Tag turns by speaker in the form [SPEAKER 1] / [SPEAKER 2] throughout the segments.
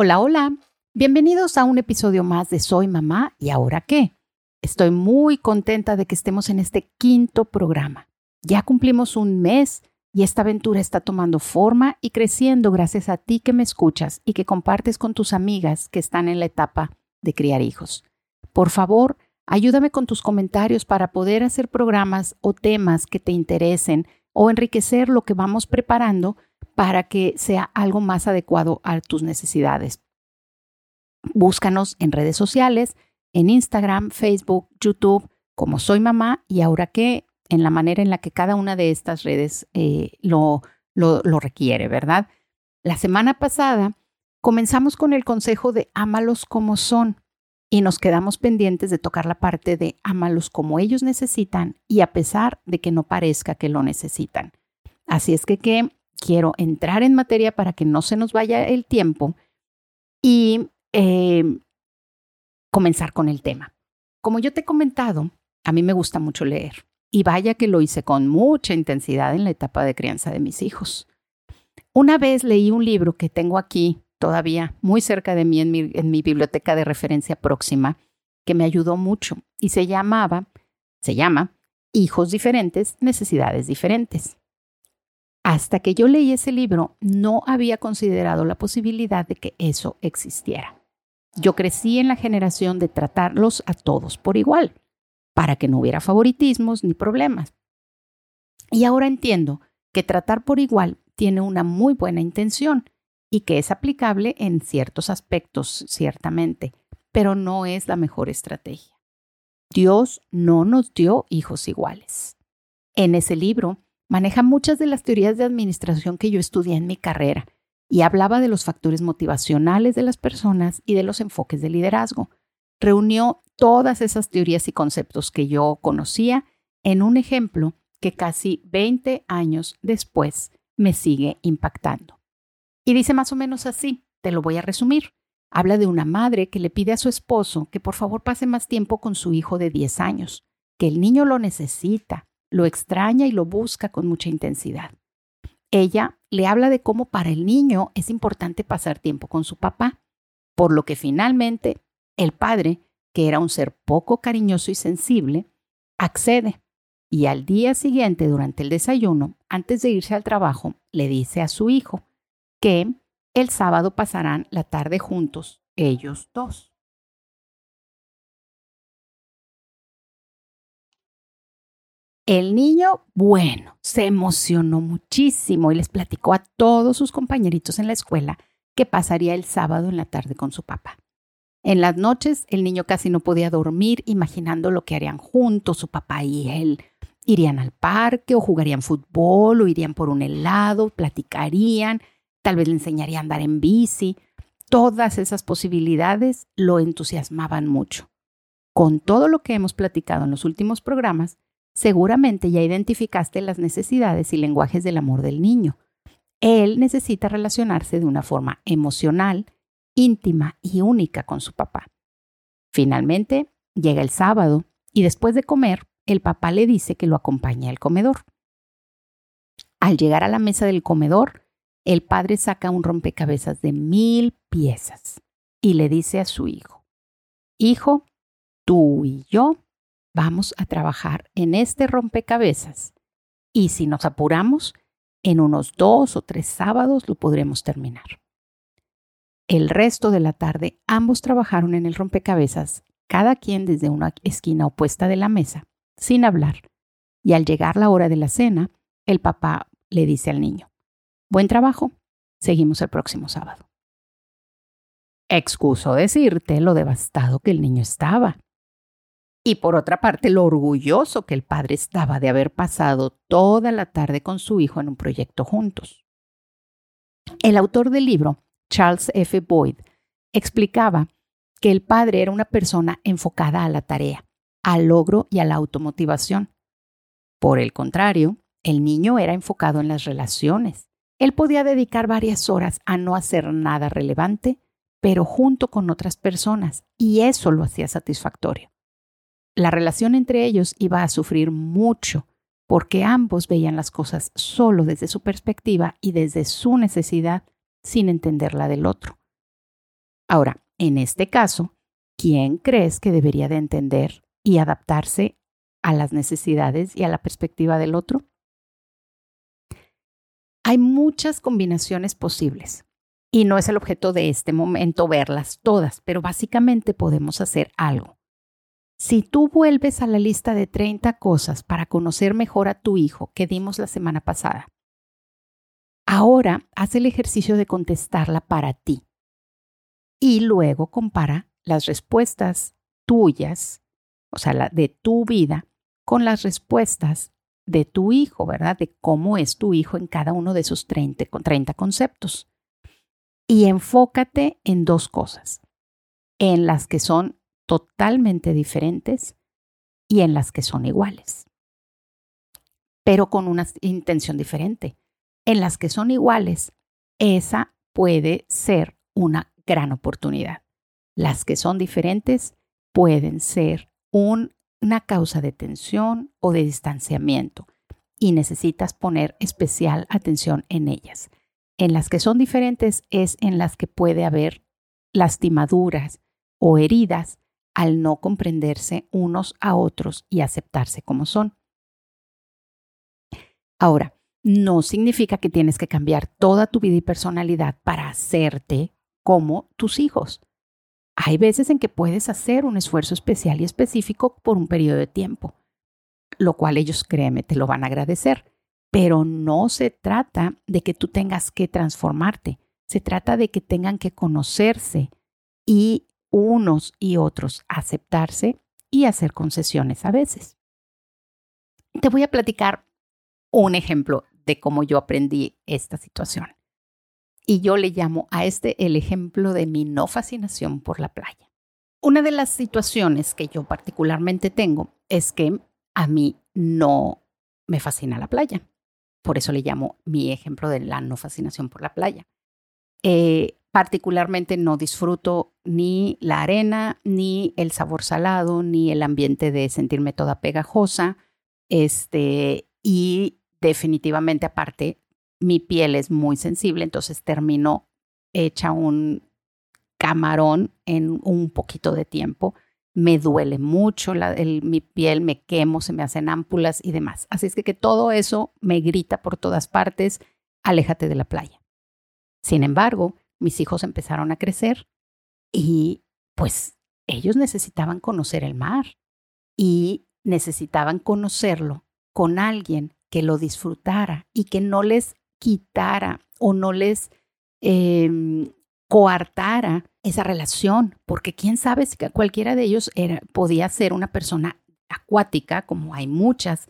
[SPEAKER 1] Hola, hola. Bienvenidos a un episodio más de Soy Mamá y ahora qué. Estoy muy contenta de que estemos en este quinto programa. Ya cumplimos un mes y esta aventura está tomando forma y creciendo gracias a ti que me escuchas y que compartes con tus amigas que están en la etapa de criar hijos. Por favor, ayúdame con tus comentarios para poder hacer programas o temas que te interesen o enriquecer lo que vamos preparando para que sea algo más adecuado a tus necesidades. Búscanos en redes sociales, en Instagram, Facebook, YouTube, como soy mamá y ahora que en la manera en la que cada una de estas redes eh, lo, lo, lo requiere, ¿verdad? La semana pasada comenzamos con el consejo de ámalos como son y nos quedamos pendientes de tocar la parte de ámalos como ellos necesitan y a pesar de que no parezca que lo necesitan. Así es que, que quiero entrar en materia para que no se nos vaya el tiempo y eh, comenzar con el tema. Como yo te he comentado, a mí me gusta mucho leer y vaya que lo hice con mucha intensidad en la etapa de crianza de mis hijos. Una vez leí un libro que tengo aquí todavía muy cerca de mí en mi, en mi biblioteca de referencia próxima que me ayudó mucho y se llamaba, se llama Hijos diferentes, necesidades diferentes. Hasta que yo leí ese libro, no había considerado la posibilidad de que eso existiera. Yo crecí en la generación de tratarlos a todos por igual, para que no hubiera favoritismos ni problemas. Y ahora entiendo que tratar por igual tiene una muy buena intención y que es aplicable en ciertos aspectos, ciertamente, pero no es la mejor estrategia. Dios no nos dio hijos iguales. En ese libro maneja muchas de las teorías de administración que yo estudié en mi carrera y hablaba de los factores motivacionales de las personas y de los enfoques de liderazgo. Reunió todas esas teorías y conceptos que yo conocía en un ejemplo que casi 20 años después me sigue impactando. Y dice más o menos así, te lo voy a resumir. Habla de una madre que le pide a su esposo que por favor pase más tiempo con su hijo de 10 años, que el niño lo necesita, lo extraña y lo busca con mucha intensidad. Ella le habla de cómo para el niño es importante pasar tiempo con su papá, por lo que finalmente el padre, que era un ser poco cariñoso y sensible, accede y al día siguiente durante el desayuno, antes de irse al trabajo, le dice a su hijo, que el sábado pasarán la tarde juntos, ellos dos. El niño, bueno, se emocionó muchísimo y les platicó a todos sus compañeritos en la escuela que pasaría el sábado en la tarde con su papá. En las noches el niño casi no podía dormir imaginando lo que harían juntos, su papá y él. Irían al parque o jugarían fútbol o irían por un helado, platicarían tal vez le enseñaría a andar en bici. Todas esas posibilidades lo entusiasmaban mucho. Con todo lo que hemos platicado en los últimos programas, seguramente ya identificaste las necesidades y lenguajes del amor del niño. Él necesita relacionarse de una forma emocional, íntima y única con su papá. Finalmente, llega el sábado y después de comer, el papá le dice que lo acompañe al comedor. Al llegar a la mesa del comedor, el padre saca un rompecabezas de mil piezas y le dice a su hijo, Hijo, tú y yo vamos a trabajar en este rompecabezas y si nos apuramos, en unos dos o tres sábados lo podremos terminar. El resto de la tarde ambos trabajaron en el rompecabezas, cada quien desde una esquina opuesta de la mesa, sin hablar. Y al llegar la hora de la cena, el papá le dice al niño, Buen trabajo. Seguimos el próximo sábado. Excuso decirte lo devastado que el niño estaba. Y por otra parte, lo orgulloso que el padre estaba de haber pasado toda la tarde con su hijo en un proyecto juntos. El autor del libro, Charles F. Boyd, explicaba que el padre era una persona enfocada a la tarea, al logro y a la automotivación. Por el contrario, el niño era enfocado en las relaciones, él podía dedicar varias horas a no hacer nada relevante, pero junto con otras personas, y eso lo hacía satisfactorio. La relación entre ellos iba a sufrir mucho porque ambos veían las cosas solo desde su perspectiva y desde su necesidad sin entender la del otro. Ahora, en este caso, ¿quién crees que debería de entender y adaptarse a las necesidades y a la perspectiva del otro? Hay muchas combinaciones posibles y no es el objeto de este momento verlas todas, pero básicamente podemos hacer algo. Si tú vuelves a la lista de 30 cosas para conocer mejor a tu hijo que dimos la semana pasada, ahora haz el ejercicio de contestarla para ti y luego compara las respuestas tuyas, o sea, la de tu vida, con las respuestas de tu hijo, ¿verdad? De cómo es tu hijo en cada uno de esos 30, 30 conceptos. Y enfócate en dos cosas, en las que son totalmente diferentes y en las que son iguales, pero con una intención diferente. En las que son iguales, esa puede ser una gran oportunidad. Las que son diferentes pueden ser un una causa de tensión o de distanciamiento y necesitas poner especial atención en ellas. En las que son diferentes es en las que puede haber lastimaduras o heridas al no comprenderse unos a otros y aceptarse como son. Ahora, no significa que tienes que cambiar toda tu vida y personalidad para hacerte como tus hijos. Hay veces en que puedes hacer un esfuerzo especial y específico por un periodo de tiempo, lo cual ellos, créeme, te lo van a agradecer. Pero no se trata de que tú tengas que transformarte, se trata de que tengan que conocerse y unos y otros aceptarse y hacer concesiones a veces. Te voy a platicar un ejemplo de cómo yo aprendí esta situación. Y yo le llamo a este el ejemplo de mi no fascinación por la playa. Una de las situaciones que yo particularmente tengo es que a mí no me fascina la playa. Por eso le llamo mi ejemplo de la no fascinación por la playa. Eh, particularmente no disfruto ni la arena, ni el sabor salado, ni el ambiente de sentirme toda pegajosa. Este, y definitivamente aparte mi piel es muy sensible, entonces termino hecha un camarón en un poquito de tiempo. Me duele mucho mi piel, me quemo, se me hacen ámpulas y demás. Así es que, que todo eso me grita por todas partes, aléjate de la playa. Sin embargo, mis hijos empezaron a crecer y pues ellos necesitaban conocer el mar y necesitaban conocerlo con alguien que lo disfrutara y que no les quitara o no les em, coartara esa relación, porque quién sabe si cualquiera de ellos era, podía ser una persona acuática, como hay muchas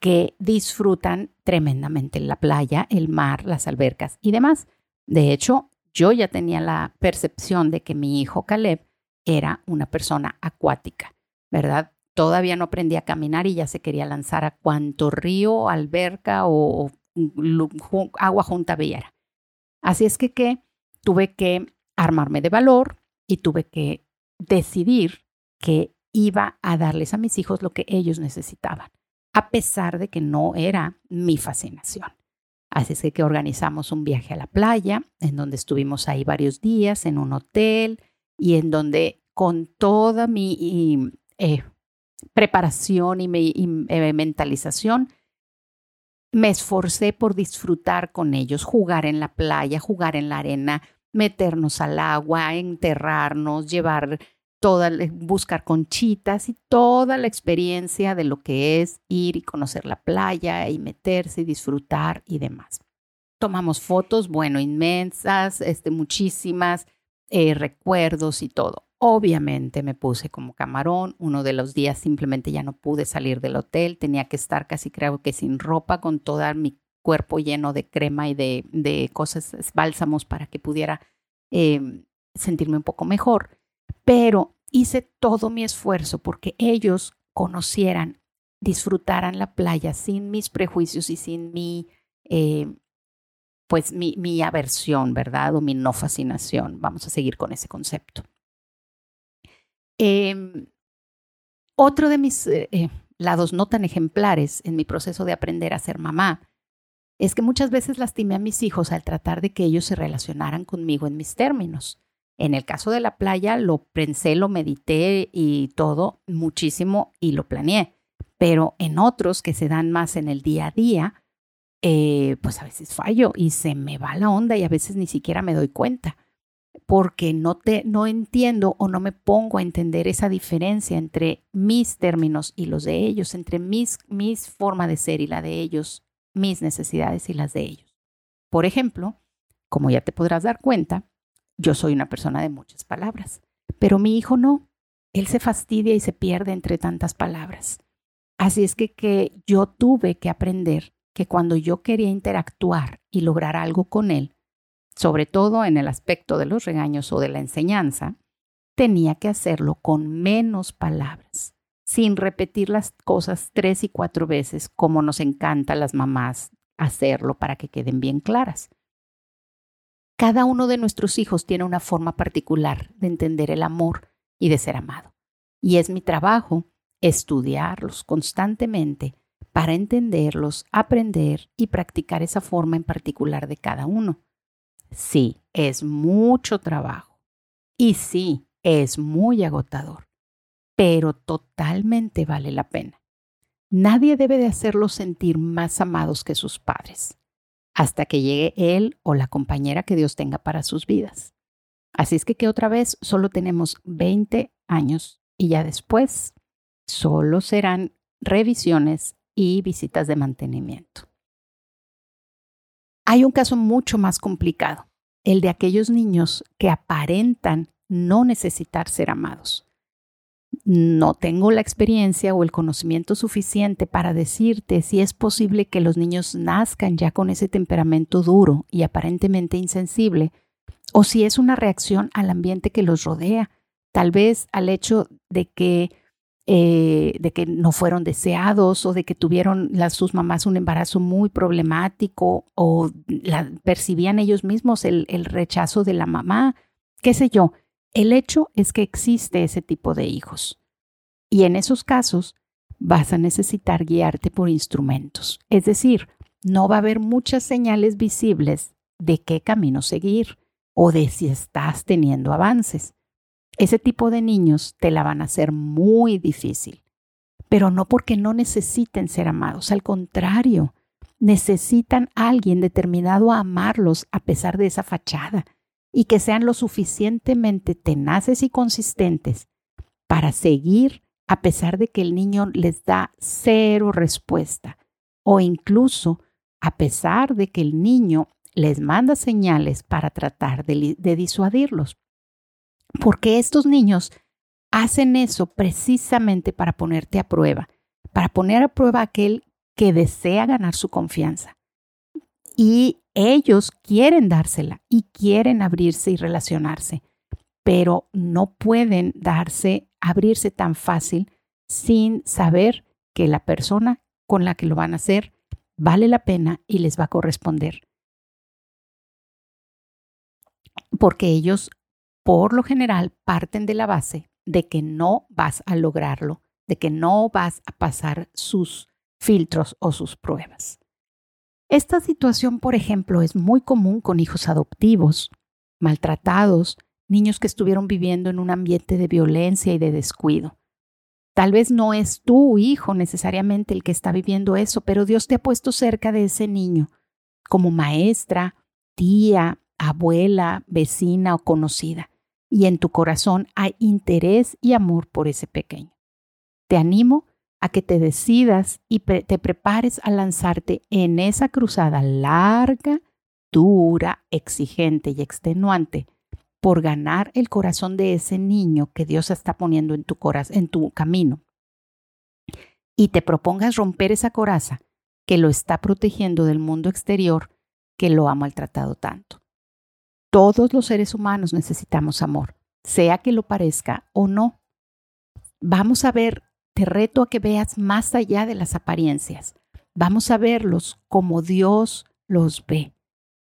[SPEAKER 1] que disfrutan tremendamente la playa, el mar, las albercas y demás. De hecho, yo ya tenía la percepción de que mi hijo Caleb era una persona acuática, ¿verdad? Todavía no aprendía a caminar y ya se quería lanzar a cuanto río, alberca o agua junta viera. Así es que, que tuve que armarme de valor y tuve que decidir que iba a darles a mis hijos lo que ellos necesitaban, a pesar de que no era mi fascinación. Así es que, que organizamos un viaje a la playa, en donde estuvimos ahí varios días, en un hotel, y en donde con toda mi eh, preparación y mi eh, mentalización, me esforcé por disfrutar con ellos, jugar en la playa, jugar en la arena, meternos al agua, enterrarnos, llevar toda, buscar conchitas y toda la experiencia de lo que es ir y conocer la playa y meterse y disfrutar y demás. Tomamos fotos, bueno, inmensas, este, muchísimas, eh, recuerdos y todo. Obviamente me puse como camarón. Uno de los días simplemente ya no pude salir del hotel. Tenía que estar casi creo que sin ropa, con todo mi cuerpo lleno de crema y de, de cosas, bálsamos para que pudiera em, sentirme un poco mejor. Pero hice todo mi esfuerzo porque ellos conocieran, disfrutaran la playa sin mis prejuicios y sin mi, em, pues mi aversión, ¿verdad? O mi no fascinación. Vamos a seguir con ese concepto. Em, otro de mis eh, eh, lados no tan ejemplares en mi proceso de aprender a ser mamá es que muchas veces lastimé a mis hijos al tratar de que ellos se relacionaran conmigo en mis términos. En el caso de la playa, lo pensé, lo medité y todo muchísimo y lo planeé. Pero en otros que se dan más en el día a día, eh, pues a veces fallo y se me va la onda y a veces ni siquiera me doy cuenta porque no, te, no entiendo o no me pongo a entender esa diferencia entre mis términos y los de ellos, entre mis, mis forma de ser y la de ellos, mis necesidades y las de ellos. Por ejemplo, como ya te podrás dar cuenta, yo soy una persona de muchas palabras, pero mi hijo no. Él se fastidia y se pierde entre tantas palabras. Así es que, que yo tuve que aprender que cuando yo quería interactuar y lograr algo con él, sobre todo en el aspecto de los regaños o de la enseñanza, tenía que hacerlo con menos palabras, sin repetir las cosas tres y cuatro veces como nos encanta a las mamás hacerlo para que queden bien claras. Cada uno de nuestros hijos tiene una forma particular de entender el amor y de ser amado. Y es mi trabajo estudiarlos constantemente para entenderlos, aprender y practicar esa forma en particular de cada uno. Sí, es mucho trabajo. Y sí, es muy agotador, pero totalmente vale la pena. Nadie debe de hacerlos sentir más amados que sus padres, hasta que llegue él o la compañera que Dios tenga para sus vidas. Así es que que otra vez solo tenemos 20 años y ya después solo serán revisiones y visitas de mantenimiento. Hay un caso mucho más complicado, el de aquellos niños que aparentan no necesitar ser amados. No tengo la experiencia o el conocimiento suficiente para decirte si es posible que los niños nazcan ya con ese temperamento duro y aparentemente insensible, o si es una reacción al ambiente que los rodea, tal vez al hecho de que eh, de que no fueron deseados o de que tuvieron sus mamás un embarazo muy problemático o percibían ellos mismos el, el rechazo de la mamá, qué sé yo. El hecho es que existe ese tipo de hijos. Y en esos casos vas a necesitar guiarte por instrumentos. Es decir, no va a haber muchas señales visibles de qué camino seguir o de si estás teniendo avances. Ese tipo de niños te la van a hacer muy difícil, pero no porque no necesiten ser amados, al contrario, necesitan a alguien determinado a amarlos a pesar de esa fachada y que sean lo suficientemente tenaces y consistentes para seguir a pesar de que el niño les da cero respuesta o incluso a pesar de que el niño les manda señales para tratar de, de disuadirlos. Porque estos niños hacen eso precisamente para ponerte a prueba, para poner a prueba a aquel que desea ganar su confianza. Y ellos quieren dársela y quieren abrirse y relacionarse, pero no pueden darse, abrirse tan fácil sin saber que la persona con la que lo van a hacer vale la pena y les va a corresponder. Porque ellos por lo general parten de la base de que no vas a lograrlo, de que no vas a pasar sus filtros o sus pruebas. Esta situación, por ejemplo, es muy común con hijos adoptivos, maltratados, niños que estuvieron viviendo en un ambiente de violencia y de descuido. Tal vez no es tu hijo necesariamente el que está viviendo eso, pero Dios te ha puesto cerca de ese niño, como maestra, tía, abuela, vecina o conocida y en tu corazón hay interés y amor por ese pequeño. Te animo a que te decidas y te prepares a lanzarte en esa cruzada larga, dura, exigente y extenuante por ganar el corazón de ese niño que Dios está poniendo en tu, en tu camino. Y te propongas romper esa coraza que lo está protegiendo del mundo exterior que lo ha maltratado tanto. Todos los seres humanos necesitamos amor, sea que lo parezca o no. Vamos a ver, te reto a que veas más allá de las apariencias. Vamos a verlos como Dios los ve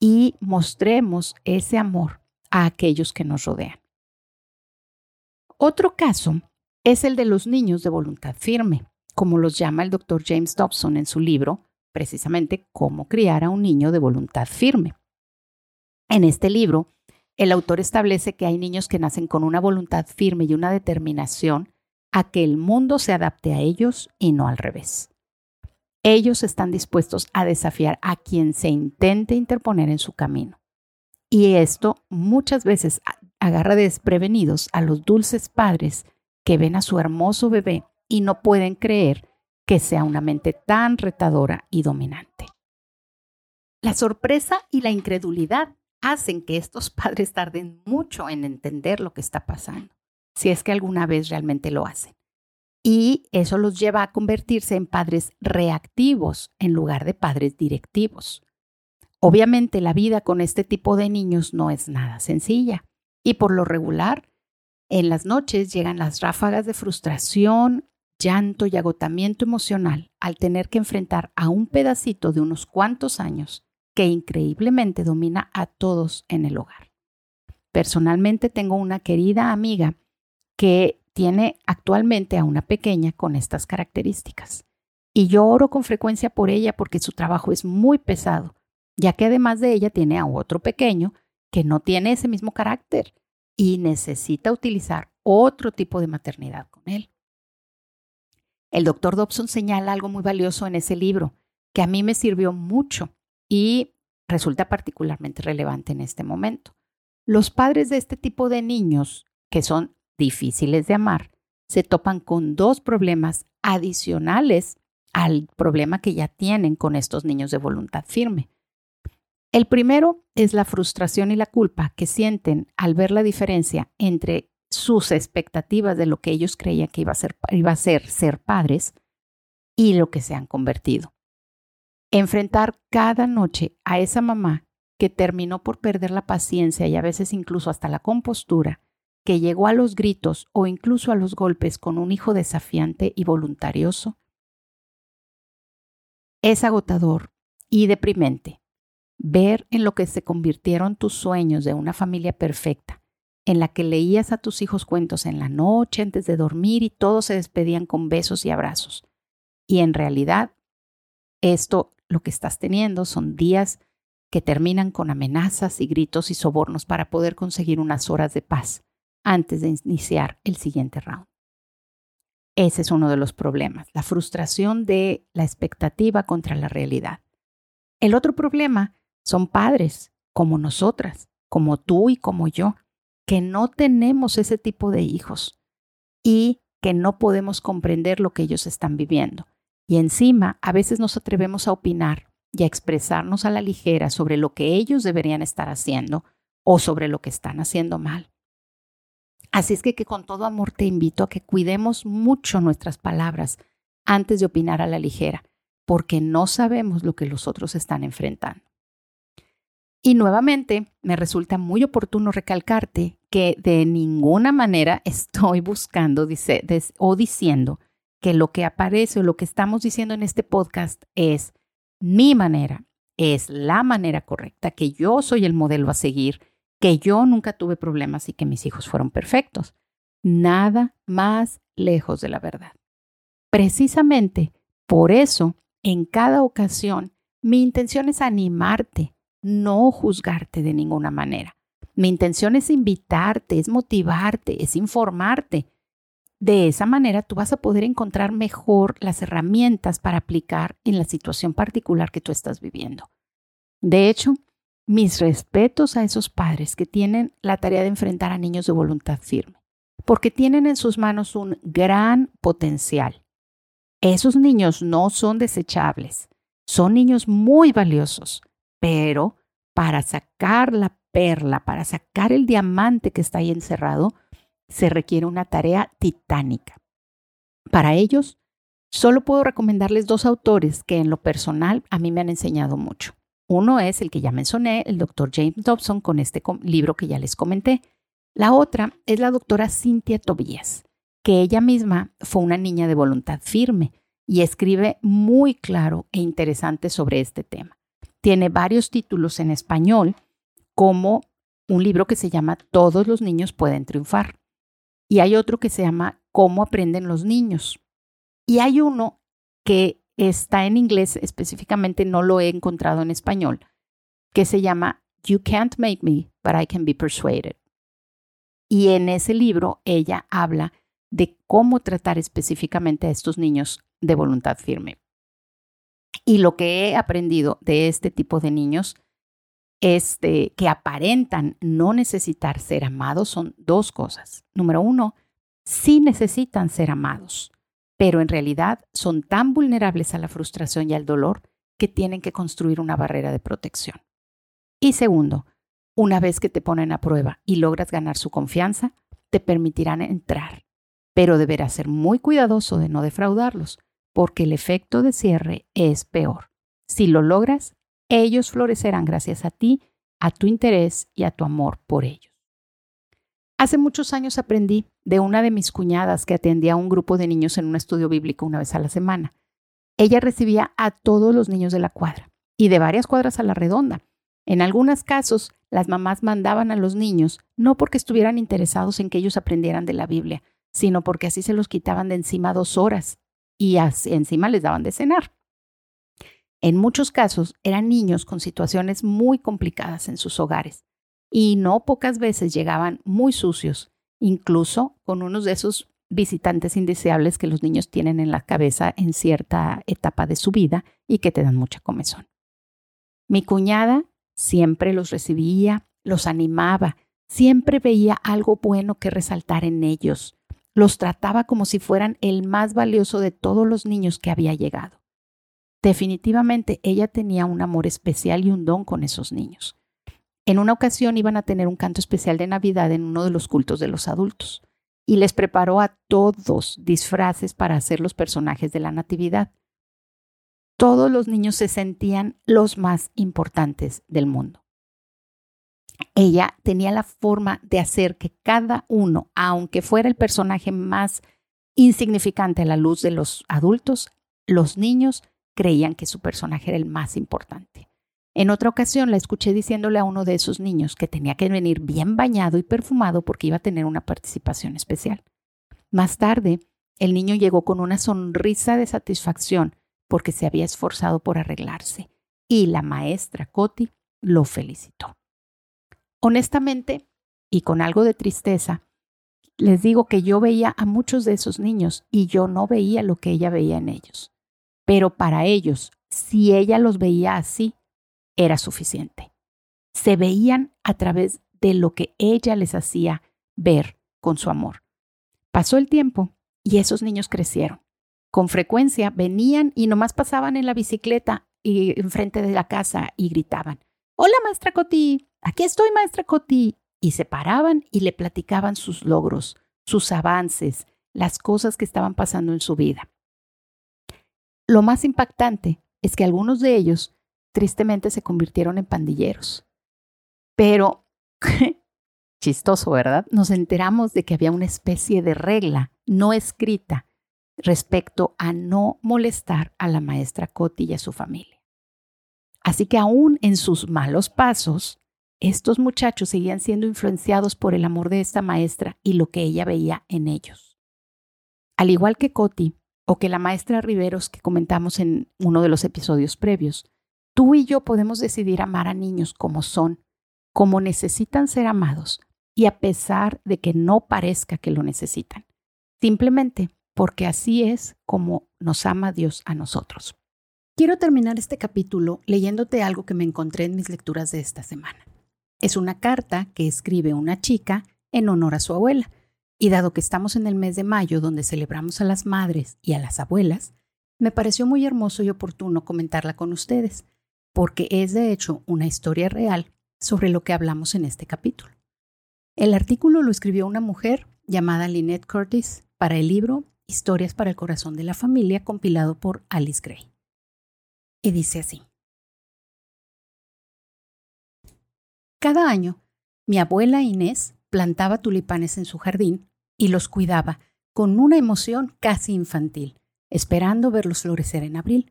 [SPEAKER 1] y mostremos ese amor a aquellos que nos rodean. Otro caso es el de los niños de voluntad firme, como los llama el doctor James Dobson en su libro, precisamente Cómo criar a un niño de voluntad firme. En este libro, El autor establece que hay niños que nacen con una voluntad firme y una determinación a que el mundo se adapte a ellos y no al revés. Ellos están dispuestos a desafiar a quien se intente interponer en su camino. Y esto muchas veces agarra desprevenidos a los dulces padres que ven a su hermoso bebé y no pueden creer que sea una mente tan retadora y dominante. La sorpresa y la incredulidad hacen que estos padres tarden mucho en entender lo que está pasando, si es que alguna vez realmente lo hacen. Y eso los lleva a convertirse en padres reactivos en lugar de padres directivos. Obviamente la vida con este tipo de niños no es nada sencilla y por lo regular en las noches llegan las ráfagas de frustración, llanto y agotamiento emocional al tener que enfrentar a un pedacito de unos cuantos años que increíblemente domina a todos en el hogar. Personalmente tengo una querida amiga que tiene actualmente a una pequeña con estas características. Y yo oro con frecuencia por ella porque su trabajo es muy pesado, ya que además de ella tiene a otro pequeño que no tiene ese mismo carácter y necesita utilizar otro tipo de maternidad con él. El doctor Dobson señala algo muy valioso en ese libro que a mí me sirvió mucho y resulta particularmente relevante en este momento. Los padres de este tipo de niños, que son difíciles de amar, se topan con dos problemas adicionales al problema que ya tienen con estos niños de voluntad firme. El primero es la frustración y la culpa que sienten al ver la diferencia entre sus expectativas de lo que ellos creían que iba a ser, iba a ser ser padres y lo que se han convertido. Enfrentar cada noche a esa mamá que terminó por perder la paciencia y a veces incluso hasta la compostura, que llegó a los gritos o incluso a los golpes con un hijo desafiante y voluntarioso, es agotador y deprimente ver en lo que se convirtieron tus sueños de una familia perfecta en la que leías a tus hijos cuentos en la noche antes de dormir y todos se despedían con besos y abrazos. Y en realidad, esto lo que estás teniendo son días que terminan con amenazas y gritos y sobornos para poder conseguir unas horas de paz antes de iniciar el siguiente round. Ese es uno de los problemas, la frustración de la expectativa contra la realidad. El otro problema son padres como nosotras, como tú y como yo, que no tenemos ese tipo de hijos y que no podemos comprender lo que ellos están viviendo. Y encima, a veces nos atrevemos a opinar y a expresarnos a la ligera sobre lo que ellos deberían estar haciendo o sobre lo que están haciendo mal. Así es que, con todo amor te invito a que cuidemos mucho nuestras palabras antes de opinar a la ligera, porque no sabemos lo que los otros están enfrentando. Y nuevamente me resulta muy oportuno recalcarte que de ninguna manera estoy buscando dice, o diciendo que lo que aparece o lo que estamos diciendo en este podcast es mi manera, es la manera correcta, que yo soy el modelo a seguir, que yo nunca tuve problemas y que mis hijos fueron perfectos. Nada más lejos de la verdad. Precisamente por eso, en cada ocasión, mi intención es animarte no juzgarte de ninguna manera. Mi intención es invitarte, es motivarte, es informarte. De esa manera tú vas a poder encontrar mejor las herramientas para aplicar en la situación particular que tú estás viviendo. De hecho, mis respetos a esos padres que tienen la tarea de enfrentar a niños de voluntad firme, porque tienen en sus manos un gran potencial. Esos niños no son desechables, son niños muy valiosos pero para sacar la perla, para sacar el diamante que está ahí encerrado, se requiere una tarea titánica. Para ellos, solo puedo recomendarles dos autores que en lo personal a mí me han enseñado mucho. Uno es el que ya mencioné, el doctor James Dobson, con este libro que ya les comenté. La otra es la doctora Cynthia Tobías, que ella misma fue una niña de voluntad firme y escribe muy claro e interesante sobre este tema tiene varios títulos en español, como un libro que se llama Todos los niños pueden triunfar. Y hay otro que se llama Cómo aprenden los niños. Y hay uno que está en inglés, específicamente no lo he encontrado en español, que se llama You Can't Make Me, But I Can Be Persuaded. Y en ese libro ella habla de cómo tratar específicamente a estos niños de voluntad firme. Y lo que he aprendido de este tipo de niños es que aparentan no necesitar ser amados son dos cosas. Número uno, sí necesitan ser amados, pero en realidad son tan vulnerables a la frustración y al dolor que tienen que construir una barrera de protección. Y segundo, una vez que te ponen a prueba y logras ganar su confianza, te permitirán entrar, pero deberás ser muy cuidadoso de no defraudarlos, porque el efecto de cierre es peor. Si lo logras, ellos florecerán gracias a ti, a tu interés y a tu amor por ellos. Hace muchos años aprendí de una de mis cuñadas que atendía a un grupo de niños en un estudio bíblico una vez a la semana. Ella recibía a todos los niños de la cuadra y de varias cuadras a la redonda. En algunos casos, las mamás mandaban a los niños no porque estuvieran interesados en que ellos aprendieran de la Biblia, sino porque así se los quitaban de encima dos horas y encima les daban de cenar. En muchos casos eran niños con situaciones muy complicadas en sus hogares y no pocas veces llegaban muy sucios, incluso con unos de esos visitantes indeseables que los niños tienen en la cabeza en cierta etapa de su vida y que te dan mucha comezón. Mi cuñada siempre los recibía, los animaba, siempre veía algo bueno que resaltar en ellos, los trataba como si fueran el más valioso de todos los niños que había llegado. Definitivamente ella tenía un amor especial y un don con esos niños. En una ocasión iban a tener un canto especial de Navidad en uno de los cultos de los adultos y les preparó a todos disfraces para hacer los personajes de la Natividad. Todos los niños se sentían los más importantes del mundo. Ella tenía la forma de hacer que cada uno, aunque fuera el personaje más insignificante a la luz de los adultos, los niños creían que su personaje era el más importante. En otra ocasión la escuché diciéndole a uno de esos niños que tenía que venir bien bañado y perfumado porque iba a tener una participación especial. Más tarde, el niño llegó con una sonrisa de satisfacción porque se había esforzado por arreglarse y la maestra Coti lo felicitó. Honestamente, y con algo de tristeza, les digo que yo veía a muchos de esos niños y yo no veía lo que ella veía en ellos. Pero para ellos, si ella los veía así, era suficiente. Se veían a través de lo que ella les hacía ver con su amor. Pasó el tiempo y esos niños crecieron. Con frecuencia venían y nomás pasaban en la bicicleta y enfrente de la casa y gritaban, Hola, maestra Coti, aquí estoy, maestra Coti. Y se paraban y le platicaban sus logros, sus avances, las cosas que estaban pasando en su vida. Lo más impactante es que algunos de ellos tristemente se convirtieron en pandilleros. Pero, chistoso, ¿verdad? Nos enteramos de que había una especie de regla no escrita respecto a no molestar a la maestra Coti y a su familia. Así que aún en sus malos pasos, estos muchachos seguían siendo influenciados por el amor de esta maestra y lo que ella veía en ellos. Al igual que Coti, o que la maestra Riveros que comentamos en uno de los episodios previos, Tú y yo podemos decidir amar a niños como son, como necesitan ser amados, y a pesar de que no parezca que lo necesitan, simplemente porque así es como nos ama Dios a nosotros. Quiero terminar este capítulo leyéndote algo que me encontré en mis lecturas de esta semana. Es una carta que escribe una chica en honor a su abuela, y dado que estamos en el mes de mayo donde celebramos a las madres y a las abuelas, me pareció muy hermoso y oportuno comentarla con ustedes, porque es de hecho una historia real sobre lo que hablamos en este capítulo. El artículo lo escribió una mujer llamada Lynette Curtis para el libro Historias para el Corazón de la Familia, compilado por Alice Gray. Y dice así. Cada año, mi abuela Inés plantaba tulipanes en su jardín y los cuidaba con una emoción casi infantil, esperando verlos florecer en abril.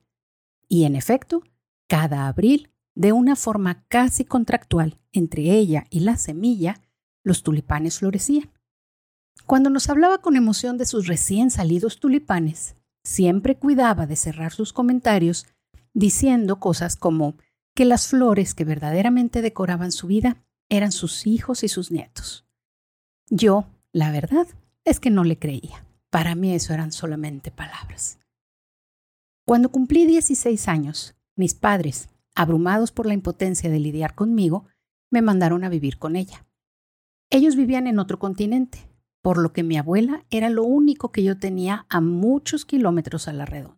[SPEAKER 1] Y en efecto, cada abril, de una forma casi contractual entre ella y la semilla, los tulipanes florecían. Cuando nos hablaba con emoción de sus recién salidos tulipanes, siempre cuidaba de cerrar sus comentarios diciendo cosas como que las flores que verdaderamente decoraban su vida eran sus hijos y sus nietos. Yo, la verdad, es que no le creía. Para mí eso eran solamente palabras. Cuando cumplí 16 años, mis padres, abrumados por la impotencia de lidiar conmigo, me mandaron a vivir con ella. Ellos vivían en otro continente, por lo que mi abuela era lo único que yo tenía a muchos kilómetros a la redonda.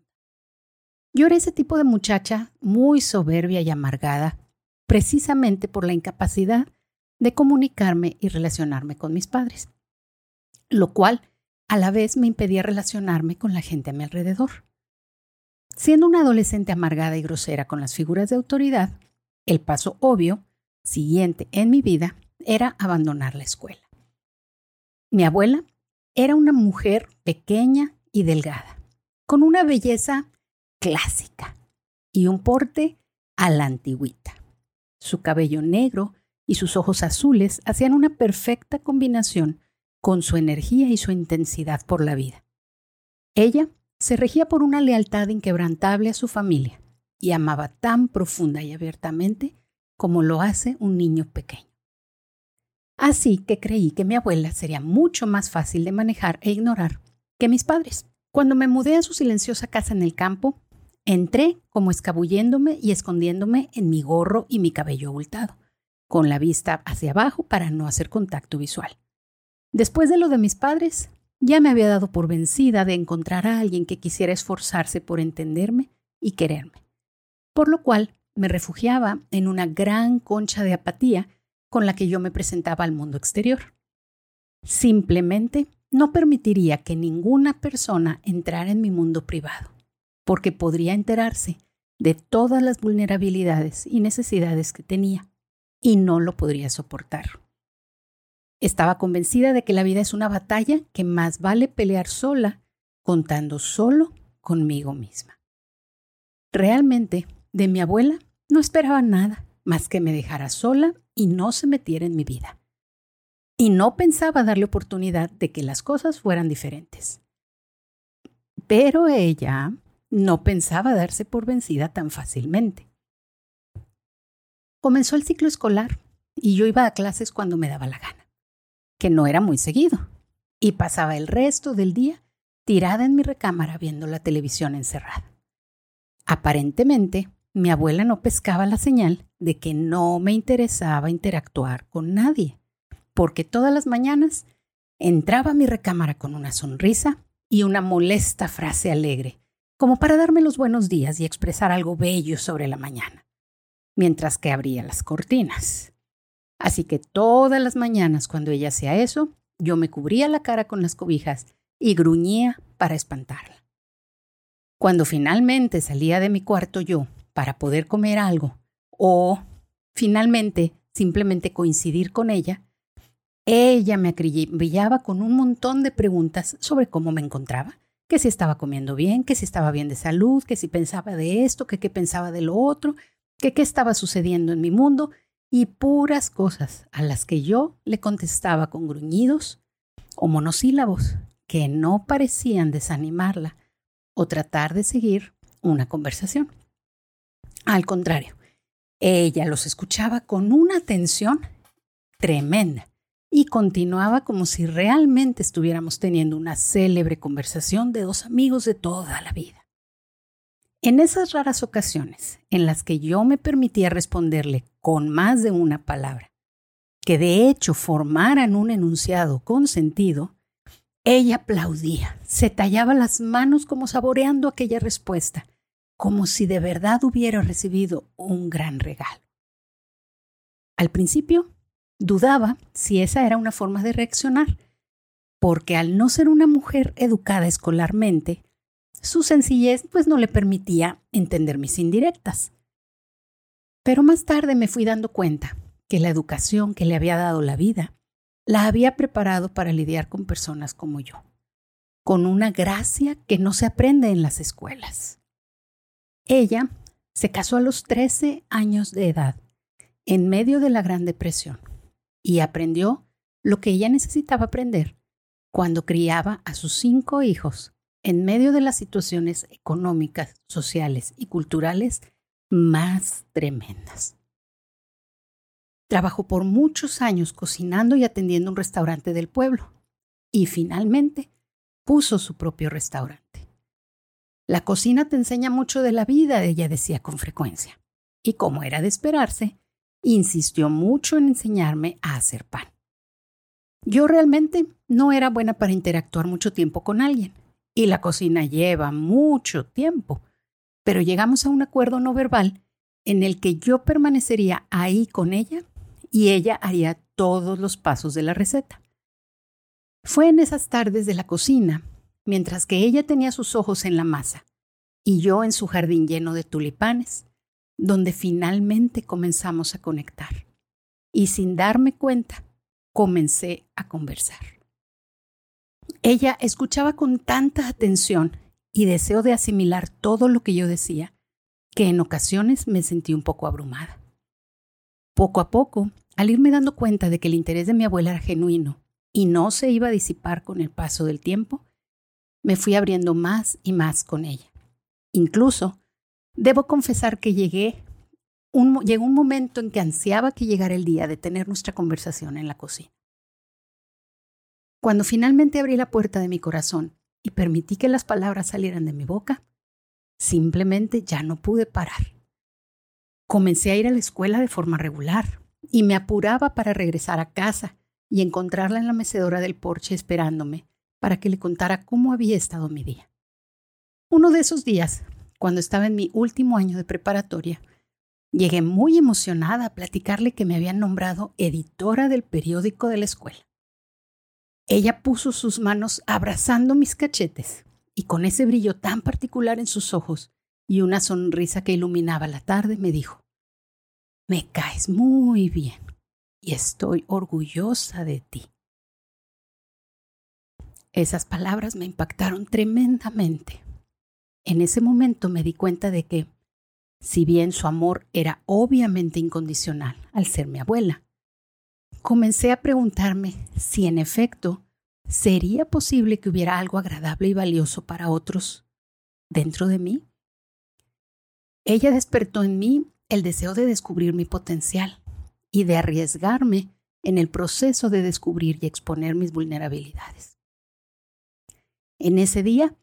[SPEAKER 1] Yo era ese tipo de muchacha muy soberbia y amargada, precisamente por la incapacidad de comunicarme y relacionarme con mis padres, lo cual a la vez me impedía relacionarme con la gente a mi alrededor. Siendo una adolescente amargada y grosera con las figuras de autoridad, el paso obvio siguiente en mi vida era abandonar la escuela. Mi abuela era una mujer pequeña y delgada, con una belleza clásica y un porte a la antigüita. Su cabello negro y sus ojos azules hacían una perfecta combinación con su energía y su intensidad por la vida. Ella se regía por una lealtad inquebrantable a su familia y amaba tan profunda y abiertamente como lo hace un niño pequeño. Así que creí que mi abuela sería mucho más fácil de manejar e ignorar que mis padres. Cuando me mudé a su silenciosa casa en el campo, entré como escabulléndome y escondiéndome en mi gorro y mi cabello abultado, con la vista hacia abajo para no hacer contacto visual. Después de lo de mis padres, ya me había dado por vencida de encontrar a alguien que quisiera esforzarse por entenderme y quererme, por lo cual me refugiaba en una gran concha de apatía con la que yo me presentaba al mundo exterior. Simplemente no permitiría que ninguna persona entrara en mi mundo privado, porque podría enterarse de todas las vulnerabilidades y necesidades que tenía, y no lo podría soportar. Estaba convencida de que la vida es una batalla que más vale pelear sola, contando solo conmigo misma. Realmente, de mi abuela no esperaba nada más que me dejara sola y no se metiera en mi vida. Y no pensaba darle oportunidad de que las cosas fueran diferentes. Pero ella no pensaba darse por vencida tan fácilmente. Comenzó el ciclo escolar y yo iba a clases cuando me daba la gana, que no era muy seguido, y pasaba el resto del día tirada en mi recámara viendo la televisión encerrada. Aparentemente, mi abuela no pescaba la señal de que no me interesaba interactuar con nadie, porque todas las mañanas entraba a mi recámara con una sonrisa y una molesta frase alegre, como para darme los buenos días y expresar algo bello sobre la mañana, mientras que abría las cortinas. Así que todas las mañanas cuando ella hacía eso, yo me cubría la cara con las cobijas y gruñía para espantarla. Cuando finalmente salía de mi cuarto yo para poder comer algo o finalmente simplemente coincidir con ella, ella me acribillaba con un montón de preguntas sobre cómo me encontraba, que si estaba comiendo bien, que si estaba bien de salud, que si pensaba de esto, qué pensaba de lo otro, qué estaba sucediendo en mi mundo y puras cosas a las que yo le contestaba con gruñidos o monosílabos que no parecían desanimarla o tratar de seguir una conversación. Al contrario, ella los escuchaba con una atención tremenda y continuaba como si realmente estuviéramos teniendo una célebre conversación de dos amigos de toda la vida. En esas raras ocasiones en las que yo me permitía responderle con más de una palabra, que de hecho formaran un enunciado con sentido, ella aplaudía, se tallaba las manos como saboreando aquella respuesta como si de verdad hubiera recibido un gran regalo. Al principio, dudaba si esa era una forma de reaccionar, porque al no ser una mujer educada escolarmente, su sencillez pues no le permitía entender mis indirectas. Pero más tarde me fui dando cuenta que la educación que le había dado la vida la había preparado para lidiar con personas como yo, con una gracia que no se aprende en las escuelas. Ella se casó a los 13 años de edad, en medio de la Gran Depresión, y aprendió lo que ella necesitaba aprender cuando criaba a sus cinco hijos en medio de las situaciones económicas, sociales y culturales más tremendas. Trabajó por muchos años cocinando y atendiendo un restaurante del pueblo y finalmente puso su propio restaurante. La cocina te enseña mucho de la vida, ella decía con frecuencia. Y como era de esperarse, insistió mucho en enseñarme a hacer pan. Yo realmente no era buena para interactuar mucho tiempo con alguien, y la cocina lleva mucho tiempo, pero llegamos a un acuerdo no verbal en el que yo permanecería ahí con ella y ella haría todos los pasos de la receta. Fue en esas tardes de la cocina, mientras que ella tenía sus ojos en la masa y yo en su jardín lleno de tulipanes, donde finalmente comenzamos a conectar. Y sin darme cuenta, comencé a conversar. Ella escuchaba con tanta atención y deseo de asimilar todo lo que yo decía, que en ocasiones me sentí un poco abrumada. Poco a poco, al irme dando cuenta de que el interés de mi abuela era genuino y no se iba a disipar con el paso del tiempo, me fui abriendo más y más con ella. Incluso, debo confesar que llegué un, llegó un momento en que ansiaba que llegara el día de tener nuestra conversación en la cocina. Cuando finalmente abrí la puerta de mi corazón y permití que las palabras salieran de mi boca, simplemente ya no pude parar. Comencé a ir a la escuela de forma regular y me apuraba para regresar a casa y encontrarla en la mecedora del porche esperándome para que le contara cómo había estado mi día. Uno de esos días, cuando estaba en mi último año de preparatoria, llegué muy emocionada a platicarle que me habían nombrado editora del periódico de la escuela. Ella puso sus manos abrazando mis cachetes y con ese brillo tan particular en sus ojos y una sonrisa que iluminaba la tarde me dijo, me caes muy bien y estoy orgullosa de ti. Esas palabras me impactaron tremendamente. En ese momento me di cuenta de que, si bien su amor era obviamente incondicional al ser mi abuela, comencé a preguntarme si en efecto sería posible que hubiera algo agradable y valioso para otros dentro de mí. Ella despertó en mí el deseo de descubrir mi potencial y de arriesgarme en el proceso de descubrir y exponer mis vulnerabilidades. En ese día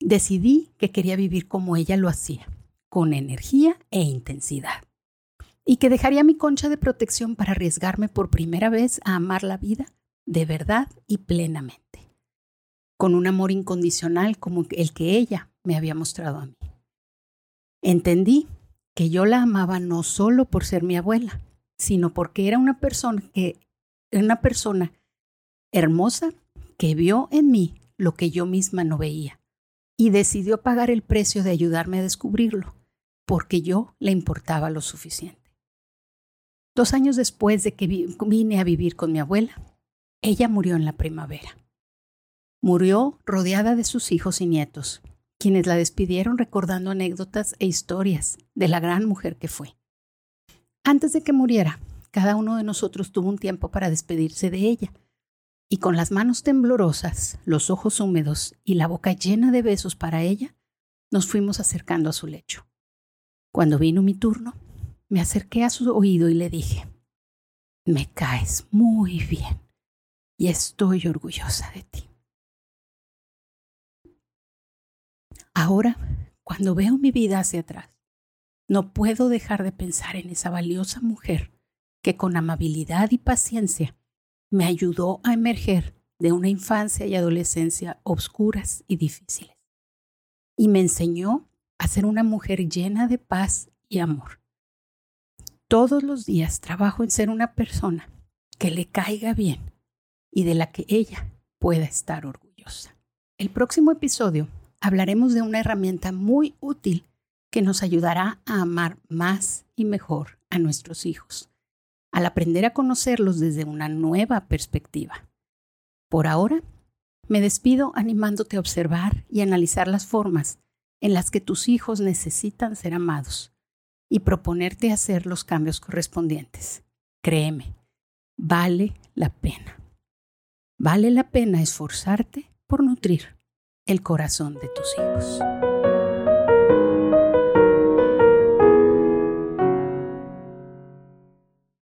[SPEAKER 1] decidí que quería vivir como ella lo hacía, con energía e intensidad, y que dejaría mi concha de protección para arriesgarme por primera vez a amar la vida de verdad y plenamente, con un amor incondicional como el que ella me había mostrado a mí. Entendí que yo la amaba no solo por ser mi abuela, sino porque era una persona que una persona hermosa que vio en mí lo que yo misma no veía y decidió pagar el precio de ayudarme a descubrirlo, porque yo le importaba lo suficiente. Dos años después de que vine a vivir con mi abuela, ella murió en la primavera. Murió rodeada de sus hijos y nietos, quienes la despidieron recordando anécdotas e historias de la gran mujer que fue. Antes de que muriera, cada uno de nosotros tuvo un tiempo para despedirse de ella, y con las manos temblorosas, los ojos húmedos y la boca llena de besos para ella, nos fuimos acercando a su lecho. Cuando vino mi turno, me acerqué a su oído y le dije, me caes muy bien y estoy orgullosa de ti. Ahora, cuando veo mi vida hacia atrás, no puedo dejar de pensar en esa valiosa mujer que con amabilidad y paciencia me ayudó a emerger de una infancia y adolescencia obscuras y difíciles. Y me enseñó a ser una mujer llena de paz y amor. Todos los días trabajo en ser una persona que le caiga bien y de la que ella pueda estar orgullosa. El próximo episodio hablaremos de una herramienta muy útil que nos ayudará a amar más y mejor a nuestros hijos, al aprender a conocerlos desde una nueva perspectiva. Por ahora, me despido animándote a observar y analizar las formas en las que tus hijos necesitan ser amados y proponerte hacer los cambios correspondientes. Créeme, vale la pena. Vale la pena esforzarte por nutrir el corazón de tus hijos.